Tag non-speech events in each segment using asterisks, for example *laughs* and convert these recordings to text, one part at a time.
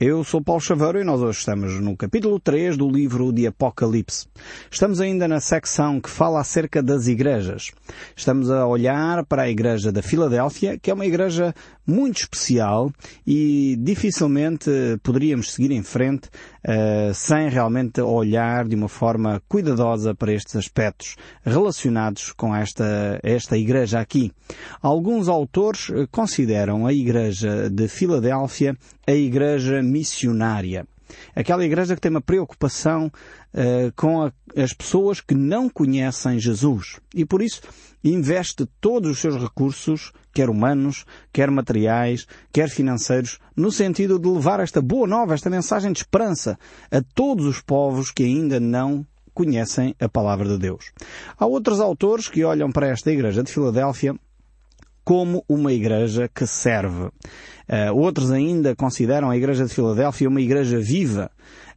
Eu sou Paulo Chaveiro e nós hoje estamos no capítulo 3 do livro de Apocalipse. Estamos ainda na secção que fala acerca das igrejas. Estamos a olhar para a igreja da Filadélfia, que é uma igreja muito especial e dificilmente poderíamos seguir em frente uh, sem realmente olhar de uma forma cuidadosa para estes aspectos relacionados com esta, esta igreja aqui. Alguns autores eh, consideram a igreja de Filadélfia a igreja missionária. Aquela igreja que tem uma preocupação uh, com a, as pessoas que não conhecem Jesus. E por isso investe todos os seus recursos, quer humanos, quer materiais, quer financeiros, no sentido de levar esta boa nova, esta mensagem de esperança a todos os povos que ainda não conhecem a palavra de Deus. Há outros autores que olham para esta igreja de Filadélfia como uma igreja que serve. Uh, outros ainda consideram a igreja de Filadélfia uma igreja viva.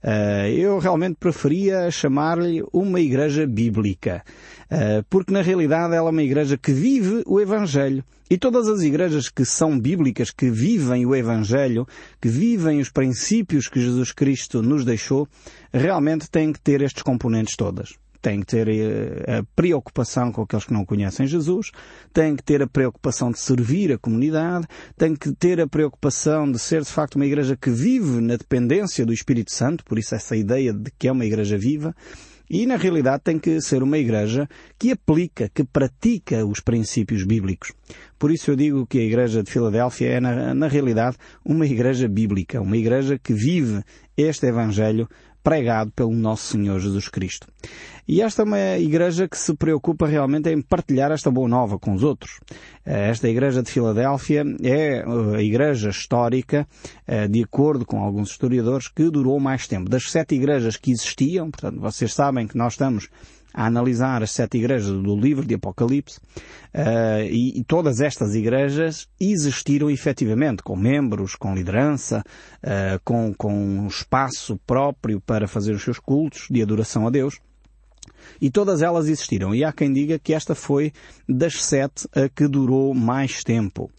Uh, eu realmente preferia chamar-lhe uma igreja bíblica, uh, porque na realidade ela é uma igreja que vive o Evangelho. E todas as igrejas que são bíblicas, que vivem o Evangelho, que vivem os princípios que Jesus Cristo nos deixou, realmente têm que ter estes componentes todas tem que ter eh, a preocupação com aqueles que não conhecem Jesus, tem que ter a preocupação de servir a comunidade, tem que ter a preocupação de ser de facto uma igreja que vive na dependência do Espírito Santo, por isso essa ideia de que é uma igreja viva, e na realidade tem que ser uma igreja que aplica, que pratica os princípios bíblicos. Por isso eu digo que a igreja de Filadélfia é na, na realidade uma igreja bíblica, uma igreja que vive este Evangelho pregado pelo nosso Senhor Jesus Cristo. E esta é uma igreja que se preocupa realmente em partilhar esta boa nova com os outros. Eh, esta igreja de Filadélfia é eh, a igreja histórica, eh, de acordo com alguns historiadores, que durou mais tempo. Das sete igrejas que existiam, portanto, vocês sabem que nós estamos a analisar as sete igrejas do livro de Apocalipse, uh, e, e, todas estas igrejas existiram efetivamente, com membros, com liderança, uh, com, com um espaço próprio para fazer os seus cultos de adoração a Deus. E todas elas existiram. E há quem diga que esta foi das sete a que durou mais tempo.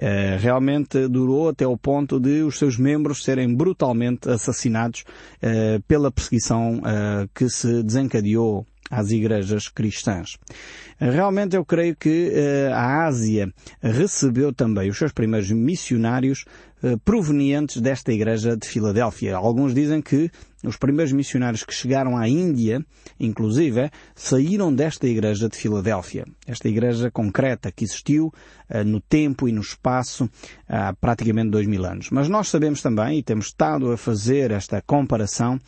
Uh, realmente durou até o ponto de os seus membros serem brutalmente assassinados pela perseguição que se desencadeou às igrejas cristãs. Realmente eu creio que uh, a Ásia recebeu também os seus primeiros missionários uh, provenientes desta igreja de Filadélfia. Alguns dizem que os primeiros missionários que chegaram à Índia, inclusive, saíram desta igreja de Filadélfia. Esta igreja concreta que existiu no tempo e no espaço há praticamente dois mil anos. Mas nós sabemos também, e temos estado a fazer esta comparação,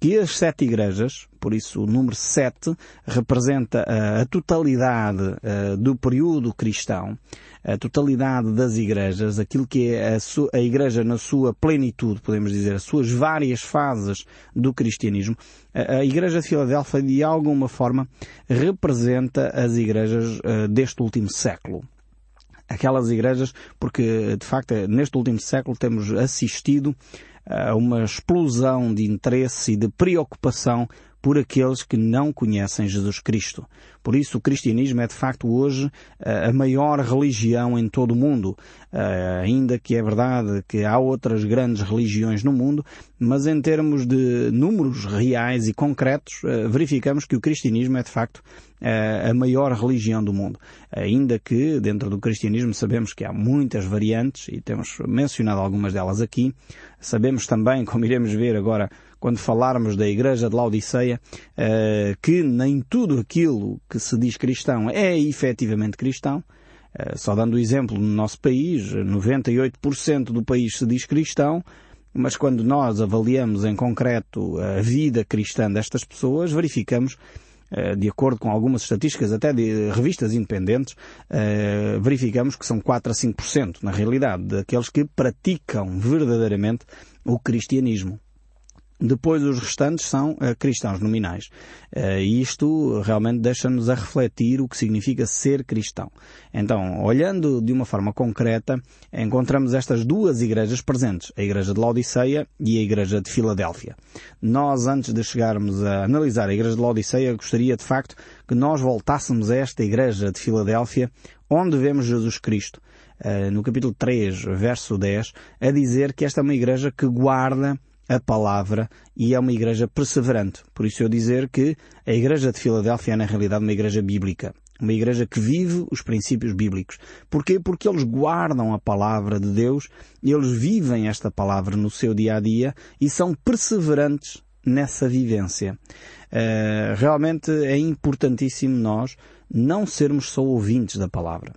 que as sete igrejas, por isso o número sete representa a, totalidade do período cristão, a totalidade das igrejas, aquilo que é a, igreja na sua plenitude, podemos dizer, as suas várias fases do cristianismo. A, igreja de Filadélfia, de alguma forma, representa as igrejas deste último século aquelas igrejas, porque de facto neste último século temos assistido a uma explosão de interesse e de preocupação por aqueles que não conhecem Jesus Cristo. Por isso o cristianismo é de facto hoje eh, a maior religião em todo o mundo. Eh, ainda que é verdade que há outras grandes religiões no mundo, mas em termos de números reais e concretos, eh, verificamos que o cristianismo é de facto a maior religião do mundo. Ainda que dentro do cristianismo sabemos que há muitas variantes e temos mencionado algumas delas aqui. Sabemos também, como iremos ver agora quando falarmos da Igreja de Laodiceia, que nem tudo aquilo que se diz cristão é efetivamente cristão. Eh, só dando o exemplo, no nosso país, 98% do país se diz cristão, mas quando nós avaliamos em concreto a vida cristã destas pessoas, verificamos, eh, de acordo com algumas estatísticas, até de revistas independentes, eh, verificamos que são 4 a 5%, na realidade, daqueles que praticam verdadeiramente o cristianismo. Depois os restantes são uh, cristãos nominais. Uh, isto realmente deixa-nos a refletir o que significa ser cristão. Então, olhando de uma forma concreta, encontramos estas duas igrejas presentes, a igreja de Laodiceia e a igreja de Filadélfia. Nós, antes de chegarmos a analisar a igreja de Laodiceia, gostaria de facto que nós voltássemos a esta igreja de Filadélfia, onde vemos Jesus Cristo, no capítulo 3, verso 10, a dizer que esta é uma igreja que guarda a palavra e é uma igreja perseverante. Por isso eu dizer que a igreja de Filadélfia é na realidade uma igreja bíblica. Uma igreja que vive os princípios bíblicos. Porquê? Porque eles guardam a palavra de Deus, eles vivem esta palavra no seu dia a dia e são perseverantes nessa vivência. Uh, realmente é importantíssimo nós não sermos só ouvintes da palavra.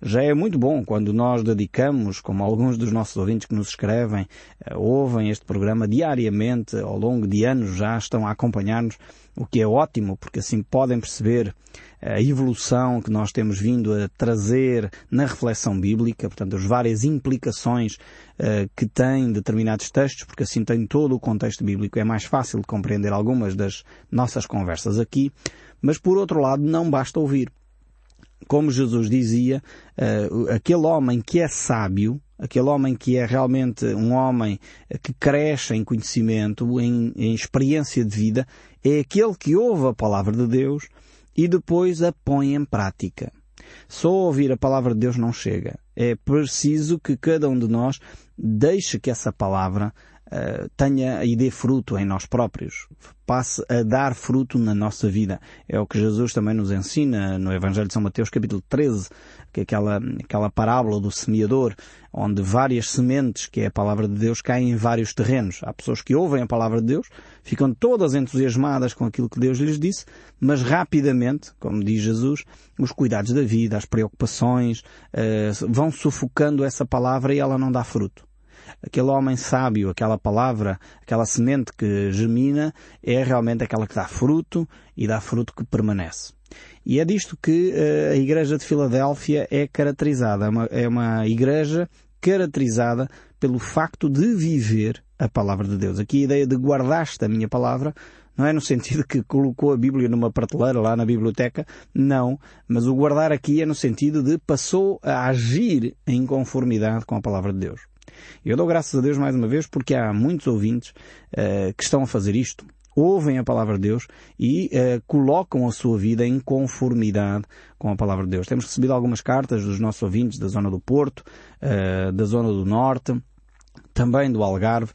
Já é muito bom quando nós dedicamos, como alguns dos nossos ouvintes que nos escrevem, uh, ouvem este programa diariamente, ao longo de anos já estão a acompanhar-nos, o que é ótimo, porque assim podem perceber a evolução que nós temos vindo a trazer na reflexão bíblica, portanto, as várias implicações uh, que têm determinados textos, porque assim tem todo o contexto bíblico, é mais fácil de compreender algumas das nossas conversas aqui, mas por outro lado não basta ouvir. Como Jesus dizia, uh, aquele homem que é sábio, aquele homem que é realmente um homem que cresce em conhecimento, em, em experiência de vida, é aquele que ouve a palavra de Deus, e depois a põe em prática. Só ouvir a palavra de Deus não chega. É preciso que cada um de nós deixe que essa palavra tenha e dê fruto em nós próprios. Passe a dar fruto na nossa vida. É o que Jesus também nos ensina no Evangelho de São Mateus, capítulo 13, que é aquela, aquela parábola do semeador, onde várias sementes, que é a palavra de Deus, caem em vários terrenos. Há pessoas que ouvem a palavra de Deus, ficam todas entusiasmadas com aquilo que Deus lhes disse, mas rapidamente, como diz Jesus, os cuidados da vida, as preocupações, uh, vão sufocando essa palavra e ela não dá fruto aquele homem sábio, aquela palavra, aquela semente que germina, é realmente aquela que dá fruto e dá fruto que permanece. E é disto que uh, a Igreja de Filadélfia é caracterizada. É uma, é uma igreja caracterizada pelo facto de viver a palavra de Deus. Aqui a ideia de guardaste a minha palavra não é no sentido que colocou a Bíblia numa prateleira lá na biblioteca, não, mas o guardar aqui é no sentido de passou a agir em conformidade com a palavra de Deus. Eu dou graças a Deus mais uma vez porque há muitos ouvintes uh, que estão a fazer isto ouvem a palavra de Deus e uh, colocam a sua vida em conformidade com a palavra de Deus. Temos recebido algumas cartas dos nossos ouvintes da zona do Porto, uh, da zona do Norte, também do Algarve,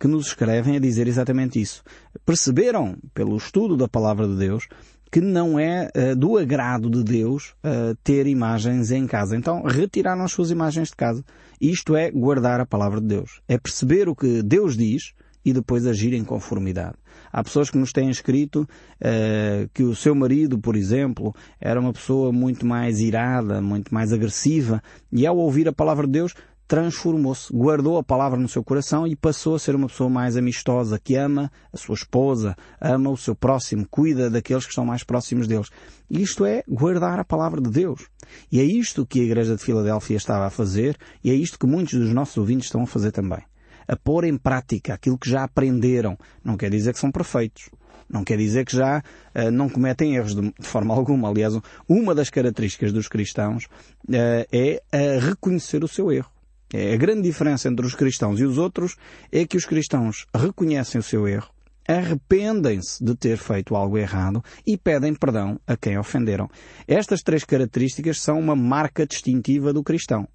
que nos escrevem a dizer exatamente isso. Perceberam, pelo estudo da palavra de Deus, que não é uh, do agrado de Deus uh, ter imagens em casa. Então, retiraram as suas imagens de casa. Isto é guardar a palavra de Deus. É perceber o que Deus diz e depois agir em conformidade. Há pessoas que nos têm escrito uh, que o seu marido, por exemplo, era uma pessoa muito mais irada, muito mais agressiva, e ao ouvir a palavra de Deus, transformou-se, guardou a palavra no seu coração e passou a ser uma pessoa mais amistosa, que ama a sua esposa, ama o seu próximo, cuida daqueles que estão mais próximos deles. Isto é guardar a palavra de Deus. E é isto que a Igreja de Filadélfia estava a fazer e é isto que muitos dos nossos ouvintes estão a fazer também a pôr em prática aquilo que já aprenderam. Não quer dizer que são perfeitos. Não quer dizer que já uh, não cometem erros de, de, forma alguma. Aliás, uma das características dos cristãos uh, é reconhecer o seu erro. É a grande diferença entre os cristãos e os outros é que os cristãos reconhecem o seu erro, arrependem-se de ter feito algo errado e pedem perdão a quem ofenderam. Estas três características são uma marca distintiva do cristão.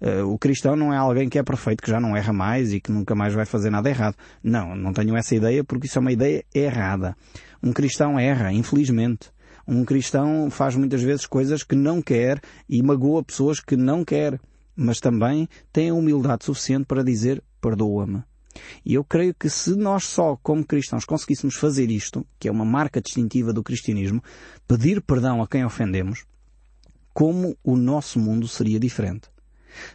Uh, o cristão não é alguém que é perfeito, que já não erra mais e que nunca mais vai fazer nada errado. Não, não tenho essa ideia porque isso é uma ideia errada. Um cristão erra, infelizmente. Um cristão faz muitas vezes coisas que não quer e magoa pessoas que não quer, mas também tem a humildade suficiente para dizer perdoa-me. E eu creio que se nós só, como cristãos, conseguíssemos fazer isto, que é uma marca distintiva do cristianismo, pedir perdão a quem ofendemos, como o nosso mundo seria diferente.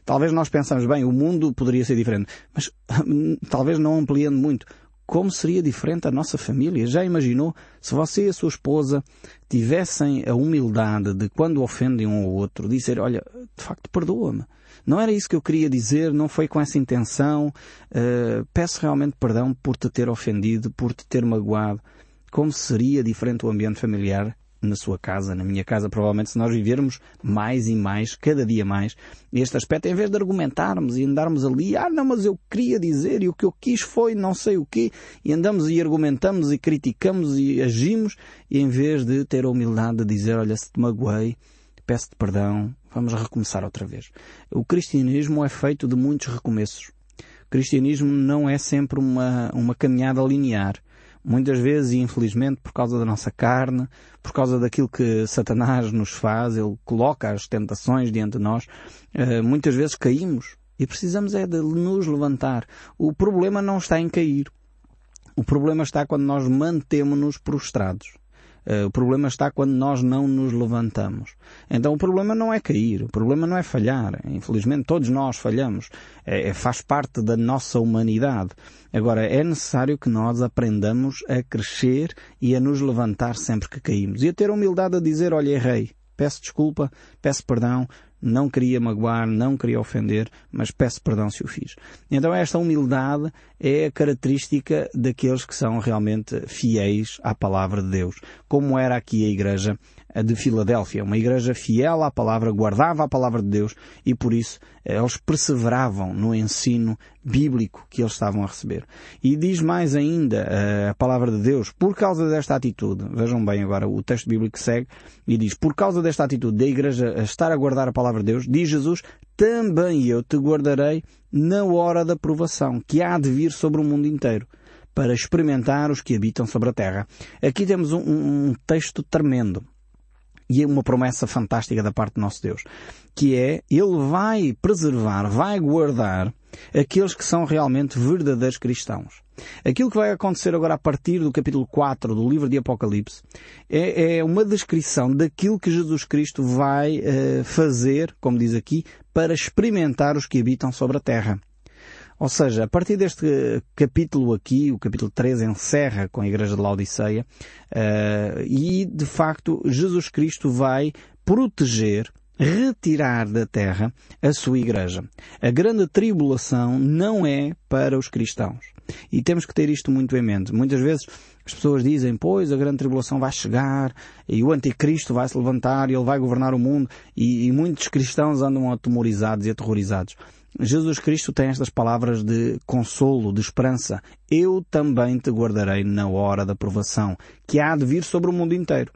Talvez nós pensamos, bem, o mundo poderia ser diferente, mas *laughs* talvez não ampliando muito. Como seria diferente a nossa família? Já imaginou se você e a sua esposa tivessem a humildade de, quando ofendem um ao outro, dizer, olha, de facto, perdoa-me. Não era isso que eu queria dizer, não foi com essa intenção. Uh, peço realmente perdão por te ter ofendido, por te ter magoado. Como seria diferente o ambiente familiar na sua casa, na minha casa, provavelmente, se nós vivermos mais e mais, cada dia mais, este aspecto, em vez de argumentarmos e andarmos ali, ah, não, mas eu queria dizer e o que eu quis foi não sei o quê, e andamos e argumentamos e criticamos e agimos, e em vez de ter a humildade de dizer, olha, se te magoei, peço-te perdão, Vamos recomeçar outra vez. O cristianismo é feito de muitos recomeços. O cristianismo não é sempre uma, uma caminhada linear. Muitas vezes, e infelizmente, por causa da nossa carne, por causa daquilo que Satanás nos faz, ele coloca as tentações diante de nós, eh, muitas vezes caímos. E precisamos é de nos levantar. O problema não está em cair. O problema está quando nós mantemos-nos prostrados. Uh, o problema está quando nós não nos levantamos. Então o problema não é cair, o problema não é falhar. Infelizmente todos nós falhamos. É, é, faz parte da nossa humanidade. Agora é necessário que nós aprendamos a crescer e a nos levantar sempre que caímos. E a ter a humildade a dizer, olha, errei. Peço desculpa, peço perdão, não queria magoar, não queria ofender, mas peço perdão se o fiz. Então esta humildade é a característica daqueles que são realmente fiéis à palavra de Deus, como era aqui a igreja de Filadélfia, uma igreja fiel à palavra, guardava a palavra de Deus e por isso eles perseveravam no ensino bíblico que eles estavam a receber. E diz mais ainda eh, a palavra de Deus, por causa desta atitude, vejam bem agora o texto bíblico segue e diz, por causa desta atitude da igreja a estar a guardar a palavra de Deus, diz Jesus, também eu te guardarei na hora da provação que há de vir sobre o mundo inteiro para experimentar os que habitam sobre a terra. Aqui temos um, um texto tremendo e é uma promessa fantástica da parte do nosso Deus, que é, Ele vai preservar, vai guardar aqueles que são realmente verdadeiros cristãos. Aquilo que vai acontecer agora a partir do capítulo 4 do livro de Apocalipse é, é uma descrição daquilo que Jesus Cristo vai uh, fazer, como diz aqui, para experimentar os que habitam sobre a terra. Ou seja, a partir deste capítulo aqui, o capítulo 3 encerra com a Igreja de Laodiceia, uh, e de facto Jesus Cristo vai proteger retirar da terra a sua igreja. A grande tribulação não é para os cristãos. E temos que ter isto muito em mente. Muitas vezes as pessoas dizem, pois a grande tribulação vai chegar e o anticristo vai se levantar e ele vai governar o mundo e, e muitos cristãos andam atemorizados e aterrorizados. Jesus Cristo tem estas palavras de consolo, de esperança. Eu também te guardarei na hora da provação, que há de vir sobre o mundo inteiro.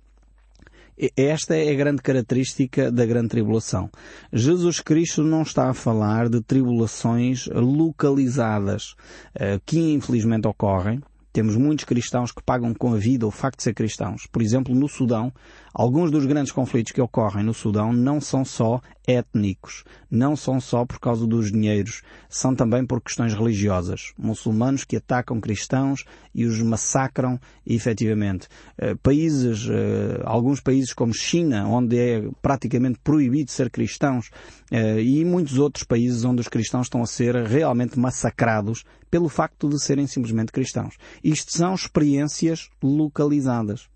Esta é a grande característica da grande tribulação. Jesus Cristo não está a falar de tribulações localizadas, eh, que infelizmente ocorrem, temos muitos cristãos que pagam com a vida o facto de ser cristãos. Por exemplo, no Sudão, alguns dos grandes conflitos que ocorrem no Sudão não são só étnicos, não são só por causa dos dinheiros, são também por questões religiosas. Muçulmanos que atacam cristãos e os massacram efetivamente. Eh, países, eh, alguns países como China, onde é praticamente proibido ser cristãos, eh, e muitos outros países onde os cristãos estão a ser realmente massacrados pelo facto de serem simplesmente cristãos. Isto são experiências localizadas.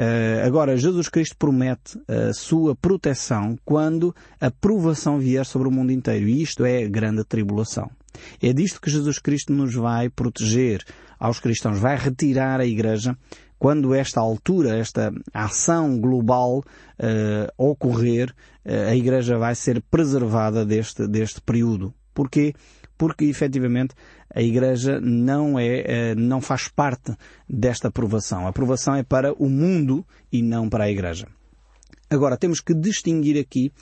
Uh, agora, Jesus Cristo promete a sua proteção quando a provação vier sobre o mundo inteiro. E isto é a grande tribulação. É disto que Jesus Cristo nos vai proteger aos cristãos, vai retirar a igreja quando esta altura, esta ação global uh, ocorrer, uh, a igreja vai ser preservada deste, deste período. Porquê? Porque efetivamente a Igreja não é, eh, não faz parte desta aprovação. A aprovação é para o mundo e não para a Igreja. Agora, temos que distinguir aqui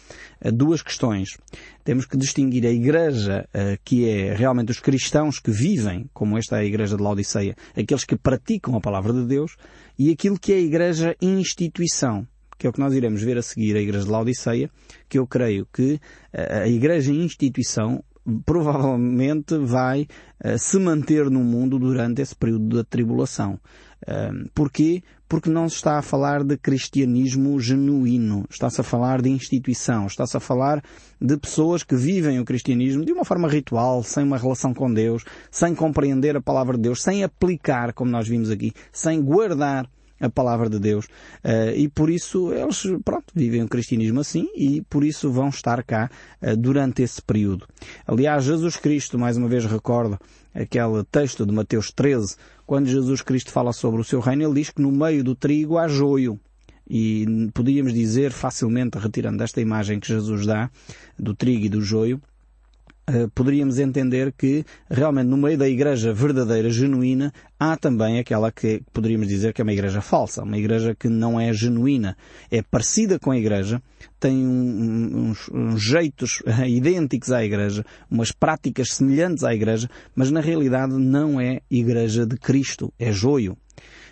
eh, duas questões. Temos que distinguir a igreja, eh, que é realmente os cristãos que vivem, como esta é a igreja de Laodiceia, aqueles que praticam a palavra de Deus, e aquilo que é a igreja instituição, que é o que nós iremos ver a seguir a igreja de Laodiceia, que eu creio que a igreja instituição provavelmente vai uh, se manter no mundo durante esse período da tribulação. Uh, porquê? Porque não se está a falar de cristianismo genuíno, está-se a falar de instituição, está-se a falar de pessoas que vivem o cristianismo de uma forma ritual, sem uma relação com Deus, sem compreender a palavra de Deus, sem aplicar, como nós vimos aqui, sem guardar a palavra de Deus. Uh, e por isso eles, pronto, vivem o cristianismo assim e por isso vão estar cá uh, durante esse período. Aliás, Jesus Cristo, mais uma vez recordo aquele texto de Mateus 13, quando Jesus Cristo fala sobre o seu reino, ele diz que no meio do trigo há joio. E podíamos dizer facilmente, retirando esta imagem que Jesus dá, do trigo e do joio, poderíamos entender que realmente no meio da igreja verdadeira, genuína, há também aquela que poderíamos dizer que é uma igreja falsa, uma igreja que não é genuína, é parecida com a igreja, tem uns, uns jeitos idênticos à igreja, umas práticas semelhantes à igreja, mas na realidade não é igreja de Cristo, é joio.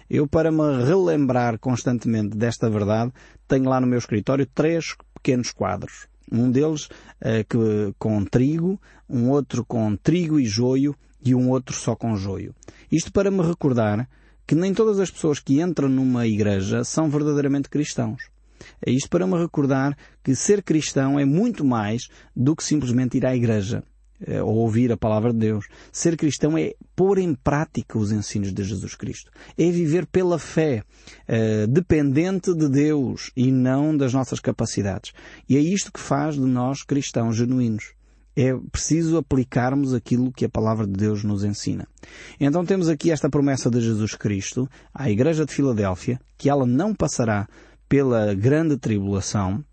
Eu, para me relembrar constantemente desta verdade, tenho lá no meu escritório três pequenos quadros. Um deles uh, que, com trigo, um outro com trigo e joio e um outro só com joio. Isto para me recordar que nem todas as pessoas que entram numa igreja são verdadeiramente cristãos. É isto para me recordar que ser cristão é muito mais do que simplesmente ir à igreja eh, ou ouvir a palavra de Deus. Ser cristão é pôr em prática os ensinos de Jesus Cristo. É viver pela fé, eh, dependente de Deus e não das nossas capacidades. E é isto que faz de nós cristãos genuínos. É preciso aplicarmos aquilo que a palavra de Deus nos ensina. Então temos aqui esta promessa de Jesus Cristo à Igreja de Filadélfia, que ela não passará pela grande tribulação,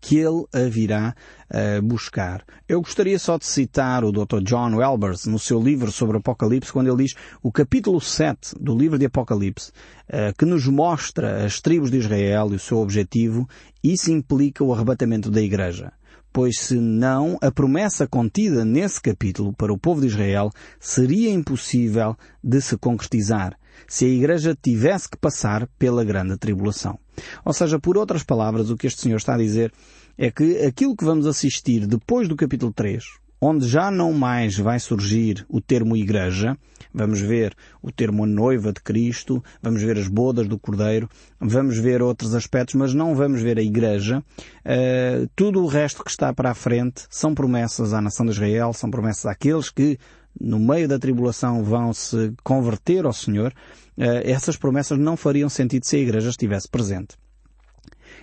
que ele a virá uh, buscar. Eu gostaria só de citar o Dr. John Welbers no seu livro sobre Apocalipse, quando ele diz o capítulo 7 do livro de Apocalipse, uh, que nos mostra as tribos de Israel e o seu objetivo, isso implica o arrebatamento da Igreja pois se não, a promessa contida nesse capítulo para o povo de Israel seria impossível de se concretizar se a Igreja tivesse que passar pela grande tribulação. Ou seja, por outras palavras, o que este Senhor está a dizer é que aquilo que vamos assistir depois do capítulo 3, onde já não mais vai surgir o termo igreja, vamos ver o termo noiva de Cristo, vamos ver as bodas do Cordeiro, vamos ver outros aspectos, mas não vamos ver a igreja. Uh, tudo o resto que está para a frente são promessas à nação de Israel, são promessas àqueles que no meio da tribulação vão se converter ao Senhor. Uh, essas promessas não fariam sentido se a igreja estivesse presente.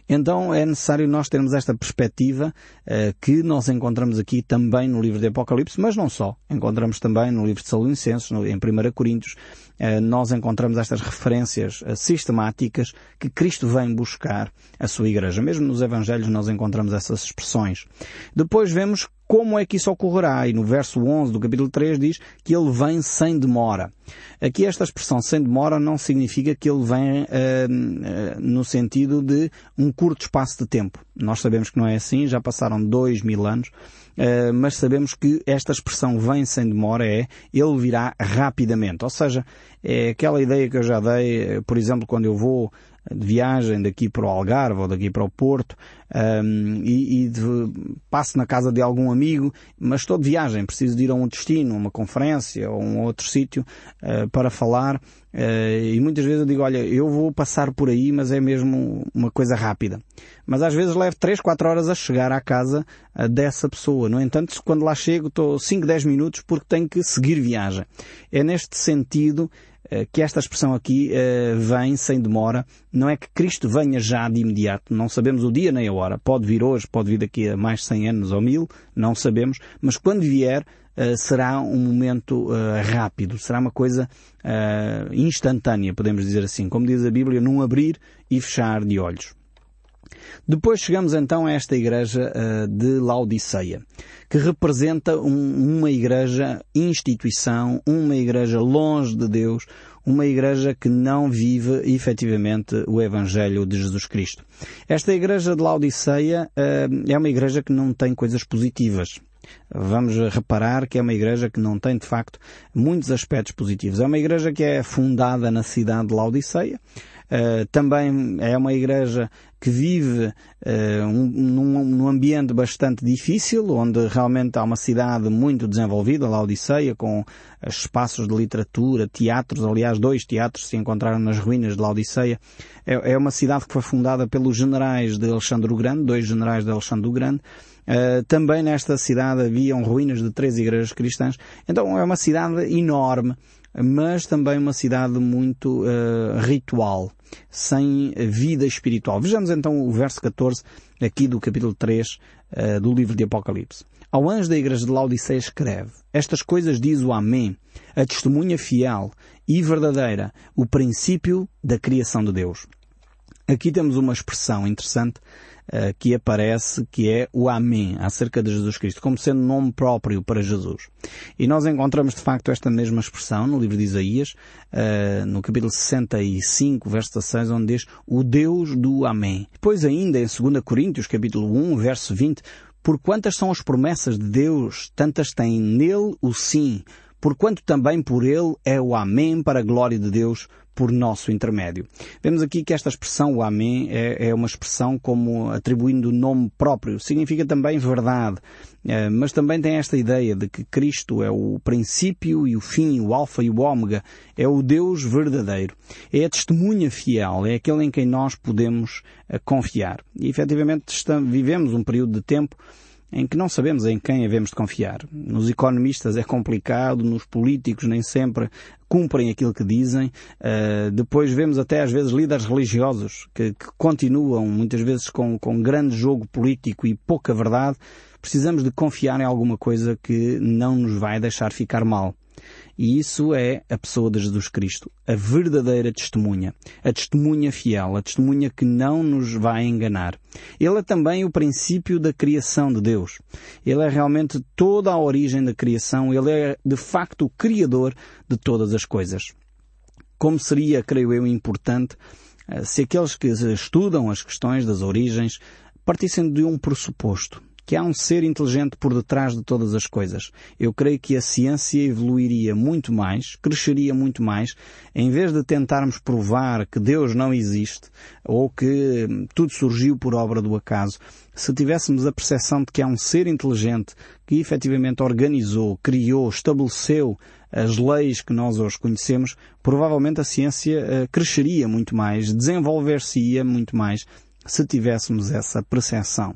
Então é necessário nós termos esta perspectiva uh, que nós encontramos aqui também no livro de Apocalipse, mas não só. Encontramos também no livro de Salonicenses, em 1 Coríntios, uh, nós encontramos estas referências sistemáticas que Cristo vem buscar a sua igreja. Mesmo nos Evangelhos nós encontramos essas expressões. Depois vemos como é que isso ocorrerá? E no verso 11 do capítulo 3 diz que ele vem sem demora. Aqui esta expressão sem demora não significa que ele vem uh, uh, no sentido de um curto espaço de tempo. Nós sabemos que não é assim, já passaram dois mil anos, uh, mas sabemos que esta expressão vem sem demora é ele virá rapidamente. Ou seja, é aquela ideia que eu já dei, por exemplo, quando eu vou de viagem daqui para o Algarve ou daqui para o Porto um, e, e de, passo na casa de algum amigo, mas estou de viagem, preciso de ir a um destino, uma conferência ou um outro sítio uh, para falar uh, e muitas vezes eu digo, olha, eu vou passar por aí, mas é mesmo uma coisa rápida. Mas às vezes levo 3, 4 horas a chegar à casa uh, dessa pessoa. No entanto, quando lá chego estou 5, 10 minutos porque tenho que seguir viagem. É neste sentido que esta expressão aqui uh, vem sem demora. Não é que Cristo venha já de imediato. Não sabemos o dia nem a hora. Pode vir hoje, pode vir daqui a mais 100 anos ou mil, não sabemos. Mas quando vier, uh, será um momento rápido. Será uma coisa instantânea, podemos dizer assim. Como diz a Bíblia, num abrir e fechar de olhos. Depois chegamos então a esta igreja uh, de Laodiceia, que representa um, uma igreja instituição, uma igreja longe de Deus, uma igreja que não vive efetivamente o Evangelho de Jesus Cristo. Esta igreja de Laodiceia uh, é uma igreja que não tem coisas positivas. Vamos reparar que é uma igreja que não tem, de facto, muitos aspectos positivos. É uma igreja que é fundada na cidade de Laodiceia, Uh, também é uma igreja que vive uh, um, num, num, ambiente bastante difícil, onde realmente há uma cidade muito desenvolvida, a Odisseia, com espaços de literatura, teatros, aliás, dois teatros se encontraram nas ruínas de Laodiceia. É, é uma cidade que foi fundada pelos generais de Alexandre o Grande, dois generais de Alexandre o Grande, Uh, também nesta cidade haviam ruínas de três igrejas cristãs. Então é uma cidade enorme, mas também uma cidade muito uh, ritual, sem vida espiritual. Vejamos então o verso 14 aqui do capítulo 3 uh, eh, do livro de Apocalipse. Ao anjo da igreja de Laodiceia escreve, estas coisas diz o Amém, a testemunha fiel e verdadeira, o princípio da criação de Deus. Aqui temos uma expressão interessante que aparece, que é o Amém, acerca de Jesus Cristo, como sendo nome próprio para Jesus. E nós encontramos de facto esta mesma expressão no livro de Isaías, uh, no capítulo 65, verso 16, onde diz o Deus do Amém. Depois ainda em 2 Coríntios, capítulo 1, verso 20, por quantas são as promessas de Deus, tantas tem nele o sim, porquanto também por ele é o Amém para a glória de Deus por nosso intermédio. Vemos aqui que esta expressão, o Amém, é, é uma expressão como atribuindo nome próprio. Significa também verdade, eh, mas também tem esta ideia de que Cristo é o princípio e o fim, o alfa e o ômega, é o Deus verdadeiro. É a testemunha fiel, é aquele em quem nós podemos eh, confiar. E efetivamente vivemos um período de tempo em que não sabemos em quem havemos de confiar. Nos economistas é complicado, nos políticos nem sempre cumprem aquilo que dizem. Uh, depois vemos até às vezes líderes religiosos que, que continuam muitas vezes com, com grande jogo político e pouca verdade. Precisamos de confiar em alguma coisa que não nos vai deixar ficar mal. E isso é a pessoa de Jesus Cristo, a verdadeira testemunha, a testemunha fiel, a testemunha que não nos vai enganar. Ele é também o princípio da criação de Deus. Ele é realmente toda a origem da criação, ele é de facto o criador de todas as coisas. Como seria, creio eu, importante eh, se aqueles que estudam as questões das origens partissem de um pressuposto que há um ser inteligente por detrás de todas as coisas. Eu creio que a ciência evoluiria muito mais, cresceria muito mais, em vez de tentarmos provar que Deus não existe ou que tudo surgiu por obra do acaso. Se tivéssemos a percepção de que há um ser inteligente que efetivamente organizou, criou, estabeleceu as leis que nós hoje conhecemos, provavelmente a ciência uh, cresceria muito mais, desenvolver-se-ia muito mais se tivéssemos essa percepção.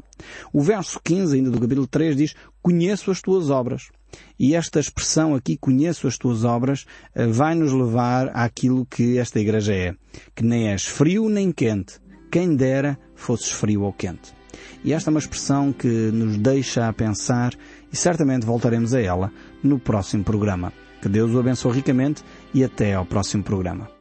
O verso 15 ainda do capítulo 3 diz, conheço as tuas obras. E esta expressão aqui, conheço as tuas obras, eh, vai nos levar àquilo que esta igreja é. Que nem és frio nem quente. Quem dera fosses frio ou quente. E esta é uma expressão que nos deixa a pensar e certamente voltaremos a ela no próximo programa. Que Deus o abençoe ricamente e até ao próximo programa.